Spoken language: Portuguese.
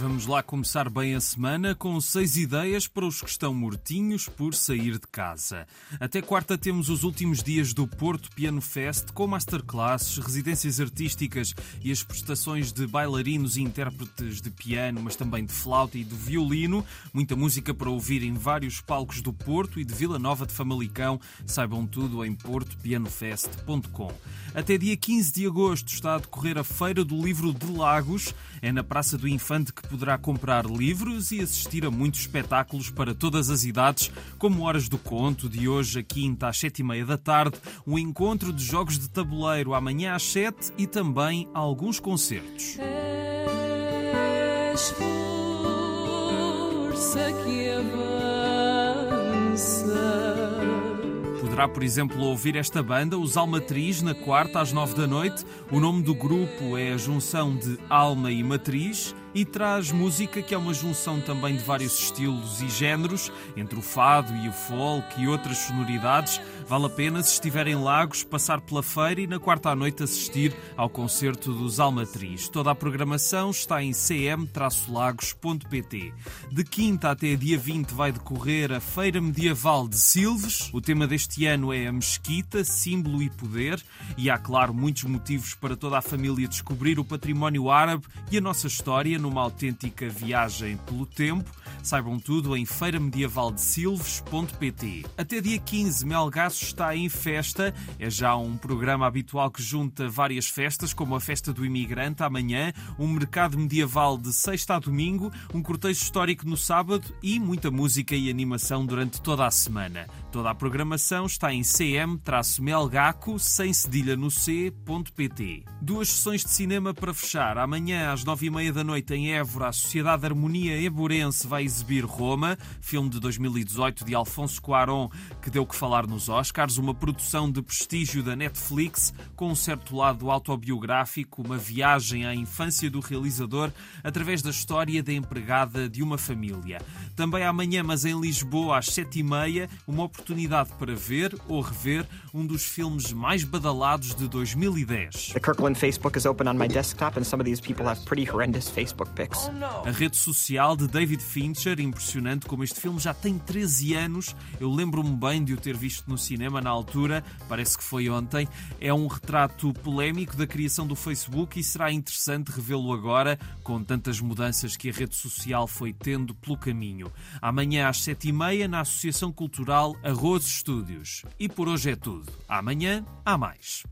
Vamos lá começar bem a semana com seis ideias para os que estão mortinhos por sair de casa. Até quarta temos os últimos dias do Porto Piano Fest com masterclasses, residências artísticas e as prestações de bailarinos e intérpretes de piano, mas também de flauta e de violino. Muita música para ouvir em vários palcos do Porto e de Vila Nova de Famalicão. Saibam tudo em portopianofest.com. Até dia 15 de agosto está a decorrer a Feira do Livro de Lagos. É na Praça do Infante que poderá comprar livros e assistir a muitos espetáculos para todas as idades, como Horas do Conto, de hoje a quinta às sete e meia da tarde, um encontro de jogos de tabuleiro amanhã às sete e também alguns concertos. Força que avança. Poderá, por exemplo, ouvir esta banda, os Almatriz, na quarta às nove da noite. O nome do grupo é a junção de alma e matriz e traz música que é uma junção também de vários estilos e géneros, entre o fado e o folk e outras sonoridades. Vale a pena, se estiverem em Lagos, passar pela feira e na quarta à noite assistir ao concerto dos Almatriz. Toda a programação está em cm-lagos.pt. De quinta até dia 20 vai decorrer a Feira Medieval de Silves. O tema deste ano é a Mesquita, símbolo e poder, e há, claro, muitos motivos para toda a família descobrir o património árabe e a nossa história numa autêntica viagem pelo tempo. Saibam tudo em feiramedievaldesilves.pt. Até dia 15, Melgaço está em festa. É já um programa habitual que junta várias festas, como a Festa do Imigrante amanhã, um mercado medieval de sexta a domingo, um cortejo histórico no sábado e muita música e animação durante toda a semana. Toda a programação está em cm-melgaco, sem cedilha no c.pt. Duas sessões de cinema para fechar. Amanhã, às nove e meia da noite, em Évora, a Sociedade Harmonia Eburense vai exibir Roma, filme de 2018 de Alfonso Cuarón, que deu que falar nos Oscars, uma produção de prestígio da Netflix, com um certo lado autobiográfico, uma viagem à infância do realizador através da história da empregada de uma família. Também amanhã, mas em Lisboa, às sete e meia, uma oportunidade para ver ou rever um dos filmes mais badalados de 2010. The Kirkland Facebook is open on my desktop and some of these people have pretty horrendous Facebook pics. A rede social de David Impressionante como este filme já tem 13 anos. Eu lembro-me bem de o ter visto no cinema na altura, parece que foi ontem. É um retrato polémico da criação do Facebook e será interessante revê-lo agora, com tantas mudanças que a rede social foi tendo pelo caminho. Amanhã às 7h30 na Associação Cultural Arroz Estúdios. E por hoje é tudo. Amanhã há mais.